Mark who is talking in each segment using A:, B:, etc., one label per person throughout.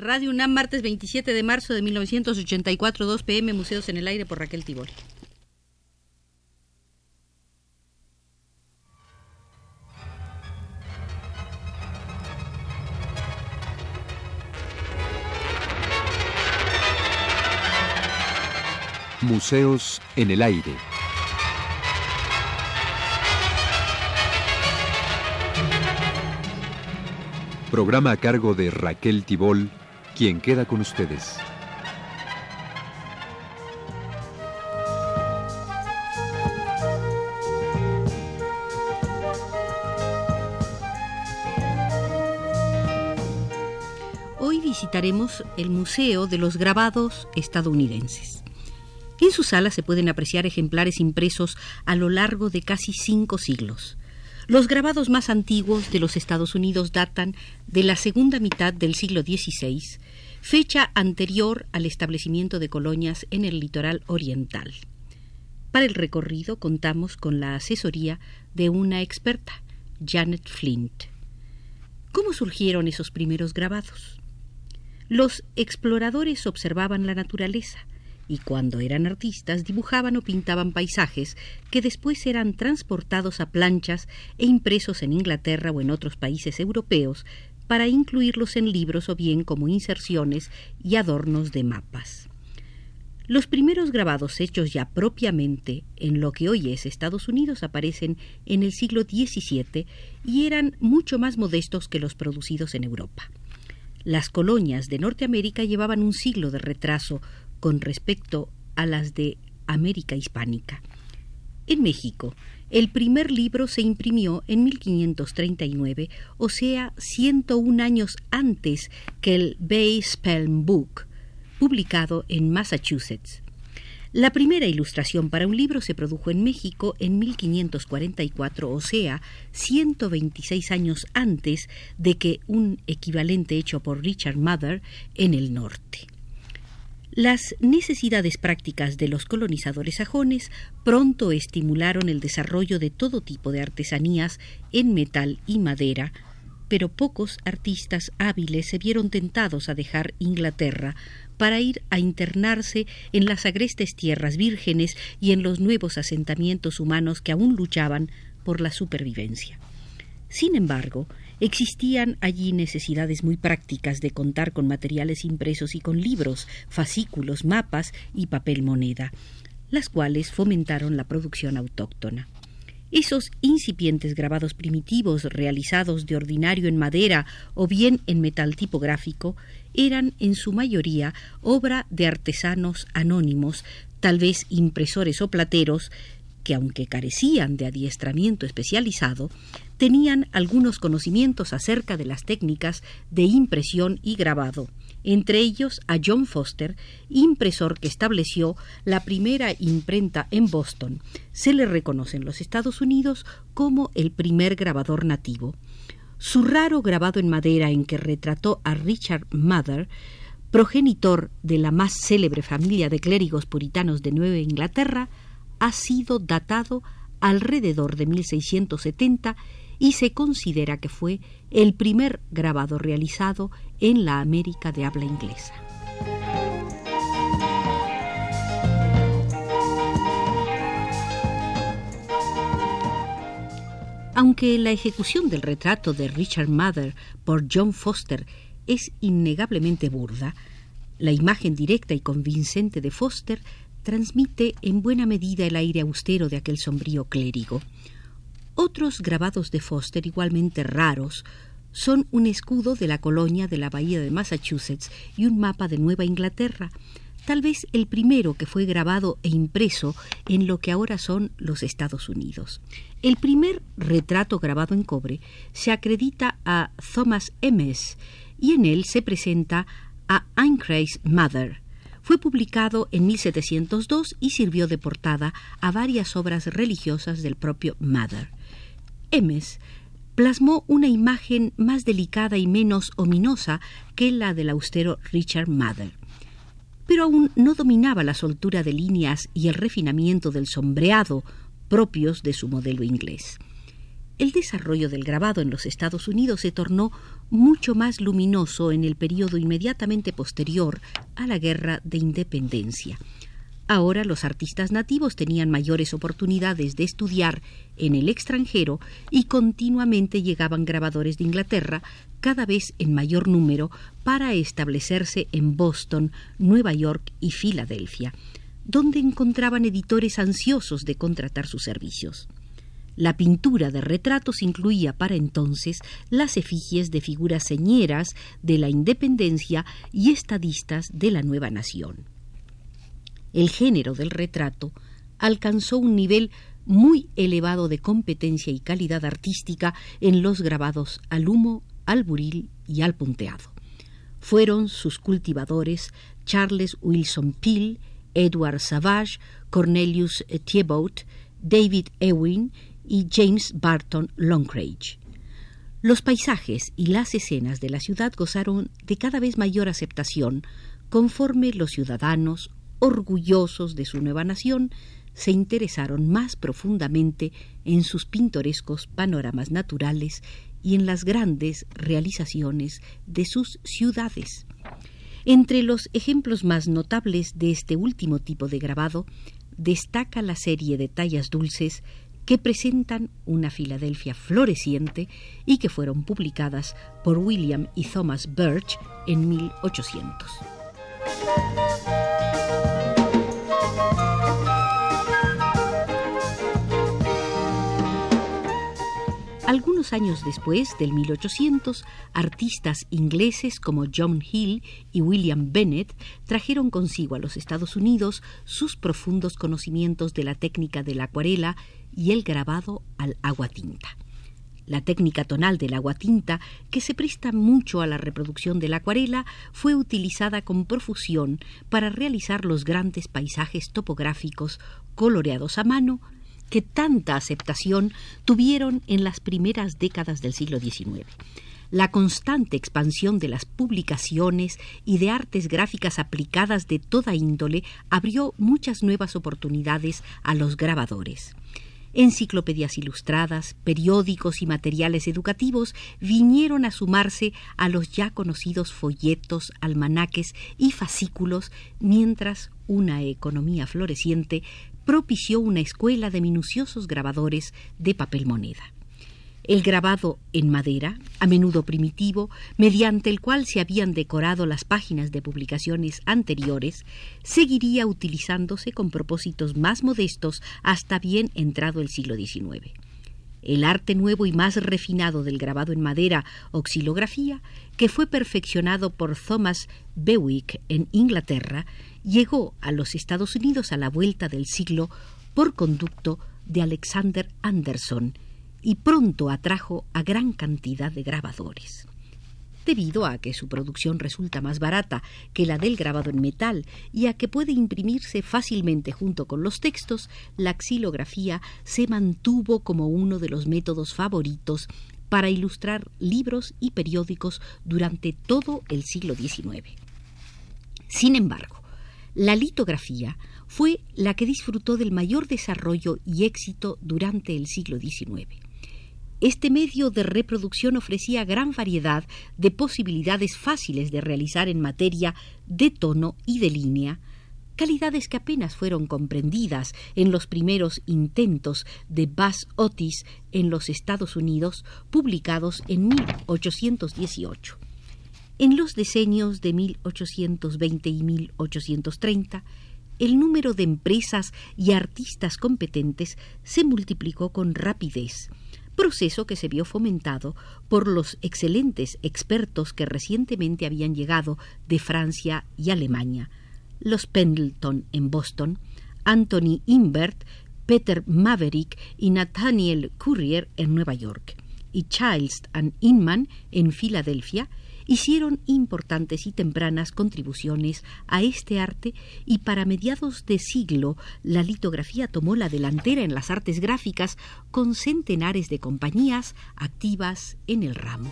A: Radio UNAM, martes 27 de marzo de 1984, 2 pm, Museos en el Aire por Raquel Tibol.
B: Museos en el Aire. Programa a cargo de Raquel Tibol, quien queda con ustedes.
A: Hoy visitaremos el Museo de los Grabados Estadounidenses. En su sala se pueden apreciar ejemplares impresos a lo largo de casi cinco siglos. Los grabados más antiguos de los Estados Unidos datan de la segunda mitad del siglo XVI, fecha anterior al establecimiento de colonias en el litoral oriental. Para el recorrido contamos con la asesoría de una experta, Janet Flint. ¿Cómo surgieron esos primeros grabados? Los exploradores observaban la naturaleza, y cuando eran artistas dibujaban o pintaban paisajes que después eran transportados a planchas e impresos en Inglaterra o en otros países europeos para incluirlos en libros o bien como inserciones y adornos de mapas. Los primeros grabados hechos ya propiamente en lo que hoy es Estados Unidos aparecen en el siglo XVII y eran mucho más modestos que los producidos en Europa. Las colonias de Norteamérica llevaban un siglo de retraso con respecto a las de América Hispánica. En México, el primer libro se imprimió en 1539, o sea, 101 años antes que el Bay Spelm Book, publicado en Massachusetts. La primera ilustración para un libro se produjo en México en 1544, o sea, 126 años antes de que un equivalente hecho por Richard Mather en el norte. Las necesidades prácticas de los colonizadores sajones pronto estimularon el desarrollo de todo tipo de artesanías en metal y madera, pero pocos artistas hábiles se vieron tentados a dejar Inglaterra para ir a internarse en las agrestes tierras vírgenes y en los nuevos asentamientos humanos que aún luchaban por la supervivencia. Sin embargo, Existían allí necesidades muy prácticas de contar con materiales impresos y con libros, fascículos, mapas y papel moneda, las cuales fomentaron la producción autóctona. Esos incipientes grabados primitivos realizados de ordinario en madera o bien en metal tipográfico eran en su mayoría obra de artesanos anónimos, tal vez impresores o plateros, que aunque carecían de adiestramiento especializado, tenían algunos conocimientos acerca de las técnicas de impresión y grabado, entre ellos a John Foster, impresor que estableció la primera imprenta en Boston. Se le reconoce en los Estados Unidos como el primer grabador nativo. Su raro grabado en madera en que retrató a Richard Mather, progenitor de la más célebre familia de clérigos puritanos de Nueva Inglaterra, ha sido datado alrededor de 1670 y se considera que fue el primer grabado realizado en la América de habla inglesa. Aunque la ejecución del retrato de Richard Mather por John Foster es innegablemente burda, la imagen directa y convincente de Foster transmite en buena medida el aire austero de aquel sombrío clérigo. Otros grabados de Foster igualmente raros son un escudo de la colonia de la bahía de Massachusetts y un mapa de Nueva Inglaterra, tal vez el primero que fue grabado e impreso en lo que ahora son los Estados Unidos. El primer retrato grabado en cobre se acredita a Thomas Emmes y en él se presenta a Aincrase Mother. Fue publicado en 1702 y sirvió de portada a varias obras religiosas del propio Mather. Emes plasmó una imagen más delicada y menos ominosa que la del austero Richard Mather. Pero aún no dominaba la soltura de líneas y el refinamiento del sombreado propios de su modelo inglés. El desarrollo del grabado en los Estados Unidos se tornó mucho más luminoso en el periodo inmediatamente posterior a la Guerra de Independencia. Ahora los artistas nativos tenían mayores oportunidades de estudiar en el extranjero y continuamente llegaban grabadores de Inglaterra, cada vez en mayor número, para establecerse en Boston, Nueva York y Filadelfia, donde encontraban editores ansiosos de contratar sus servicios. La pintura de retratos incluía para entonces las efigies de figuras señeras de la independencia y estadistas de la nueva nación. El género del retrato alcanzó un nivel muy elevado de competencia y calidad artística en los grabados al humo, al buril y al punteado. Fueron sus cultivadores Charles Wilson Peel, Edward Savage, Cornelius Thiebaud, David Ewing y James Barton Longcrange. Los paisajes y las escenas de la ciudad gozaron de cada vez mayor aceptación conforme los ciudadanos, orgullosos de su nueva nación, se interesaron más profundamente en sus pintorescos panoramas naturales y en las grandes realizaciones de sus ciudades. Entre los ejemplos más notables de este último tipo de grabado destaca la serie de tallas dulces que presentan una Filadelfia floreciente y que fueron publicadas por William y Thomas Birch en 1800. Algunos años después, del 1800, artistas ingleses como John Hill y William Bennett trajeron consigo a los Estados Unidos sus profundos conocimientos de la técnica de la acuarela y el grabado al aguatinta. La técnica tonal del aguatinta, que se presta mucho a la reproducción de la acuarela, fue utilizada con profusión para realizar los grandes paisajes topográficos coloreados a mano que tanta aceptación tuvieron en las primeras décadas del siglo XIX. La constante expansión de las publicaciones y de artes gráficas aplicadas de toda índole abrió muchas nuevas oportunidades a los grabadores. Enciclopedias ilustradas, periódicos y materiales educativos vinieron a sumarse a los ya conocidos folletos, almanaques y fascículos, mientras una economía floreciente propició una escuela de minuciosos grabadores de papel moneda. El grabado en madera, a menudo primitivo, mediante el cual se habían decorado las páginas de publicaciones anteriores, seguiría utilizándose con propósitos más modestos hasta bien entrado el siglo XIX. El arte nuevo y más refinado del grabado en madera o xilografía, que fue perfeccionado por Thomas Bewick en Inglaterra, llegó a los Estados Unidos a la vuelta del siglo por conducto de Alexander Anderson y pronto atrajo a gran cantidad de grabadores. Debido a que su producción resulta más barata que la del grabado en metal y a que puede imprimirse fácilmente junto con los textos, la xilografía se mantuvo como uno de los métodos favoritos para ilustrar libros y periódicos durante todo el siglo XIX. Sin embargo, la litografía fue la que disfrutó del mayor desarrollo y éxito durante el siglo XIX. Este medio de reproducción ofrecía gran variedad de posibilidades fáciles de realizar en materia de tono y de línea, calidades que apenas fueron comprendidas en los primeros intentos de Bass Otis en los Estados Unidos, publicados en 1818. En los decenios de 1820 y 1830, el número de empresas y artistas competentes se multiplicó con rapidez, proceso que se vio fomentado por los excelentes expertos que recientemente habían llegado de Francia y Alemania, los Pendleton en Boston, Anthony Imbert, Peter Maverick y Nathaniel Currier en Nueva York, y Childs and Inman en Filadelfia, hicieron importantes y tempranas contribuciones a este arte y para mediados de siglo la litografía tomó la delantera en las artes gráficas con centenares de compañías activas en el ramo.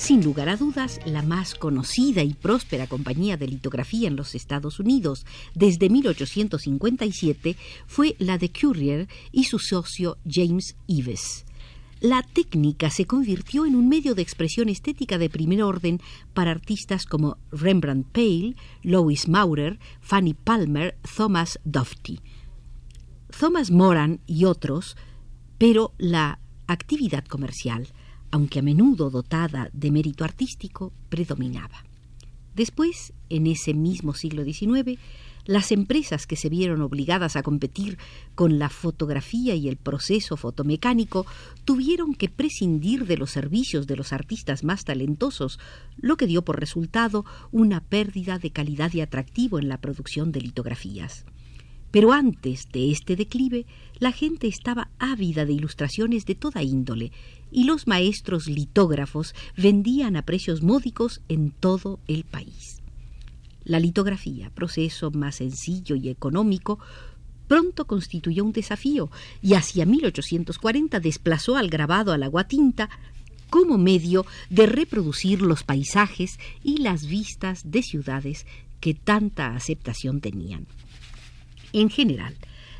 A: Sin lugar a dudas, la más conocida y próspera compañía de litografía en los Estados Unidos desde 1857 fue la de Currier y su socio James Ives. La técnica se convirtió en un medio de expresión estética de primer orden para artistas como Rembrandt Peale, Lois Maurer, Fanny Palmer, Thomas Dofty. Thomas Moran y otros, pero la actividad comercial, aunque a menudo dotada de mérito artístico, predominaba. Después, en ese mismo siglo XIX, las empresas que se vieron obligadas a competir con la fotografía y el proceso fotomecánico tuvieron que prescindir de los servicios de los artistas más talentosos, lo que dio por resultado una pérdida de calidad y atractivo en la producción de litografías. Pero antes de este declive, la gente estaba ávida de ilustraciones de toda índole, y los maestros litógrafos vendían a precios módicos en todo el país. La litografía, proceso más sencillo y económico, pronto constituyó un desafío y hacia 1840 desplazó al grabado al agua tinta como medio de reproducir los paisajes y las vistas de ciudades que tanta aceptación tenían. En general,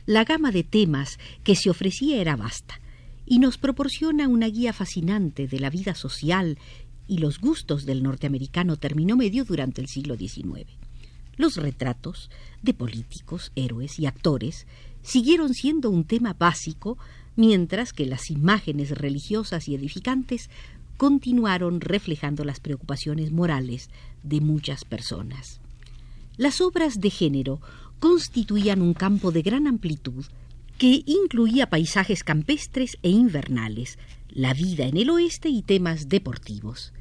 A: la gama de temas que se ofrecía era vasta y nos proporciona una guía fascinante de la vida social y los gustos del norteamericano término medio durante el siglo XIX. Los retratos de políticos, héroes y actores siguieron siendo un tema básico, mientras que las imágenes religiosas y edificantes continuaron reflejando las preocupaciones morales de muchas personas. Las obras de género constituían un campo de gran amplitud que incluía paisajes campestres e invernales, la vida en el oeste y temas deportivos.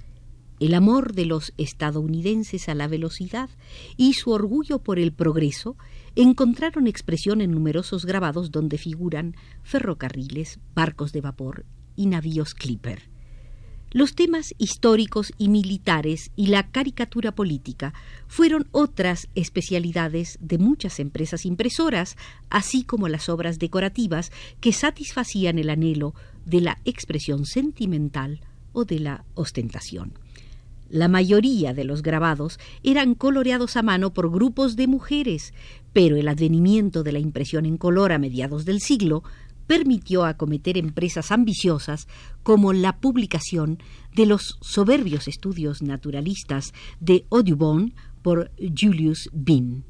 A: El amor de los estadounidenses a la velocidad y su orgullo por el progreso encontraron expresión en numerosos grabados donde figuran ferrocarriles, barcos de vapor y navíos clipper. Los temas históricos y militares y la caricatura política fueron otras especialidades de muchas empresas impresoras, así como las obras decorativas que satisfacían el anhelo de la expresión sentimental o de la ostentación. La mayoría de los grabados eran coloreados a mano por grupos de mujeres, pero el advenimiento de la impresión en color a mediados del siglo permitió acometer empresas ambiciosas como la publicación de los soberbios estudios naturalistas de Audubon por Julius Bean.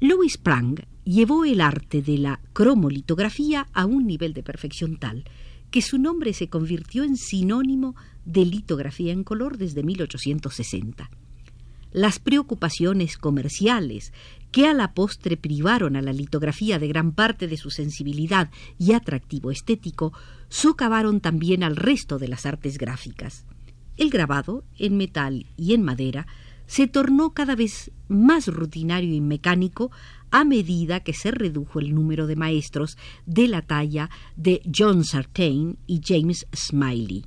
A: Louis Prang llevó el arte de la cromolitografía a un nivel de perfección tal que su nombre se convirtió en sinónimo de litografía en color desde 1860 las preocupaciones comerciales que a la postre privaron a la litografía de gran parte de su sensibilidad y atractivo estético, socavaron también al resto de las artes gráficas. El grabado, en metal y en madera, se tornó cada vez más rutinario y mecánico a medida que se redujo el número de maestros de la talla de John Sartain y James Smiley.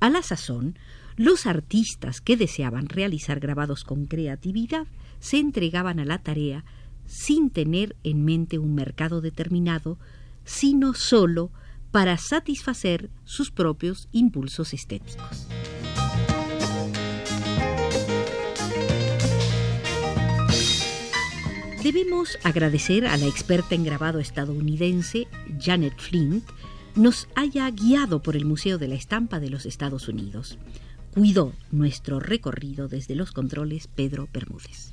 A: A la sazón, los artistas que deseaban realizar grabados con creatividad se entregaban a la tarea sin tener en mente un mercado determinado, sino solo para satisfacer sus propios impulsos estéticos. Debemos agradecer a la experta en grabado estadounidense Janet Flint nos haya guiado por el Museo de la Estampa de los Estados Unidos cuidó nuestro recorrido desde los controles Pedro Bermúdez.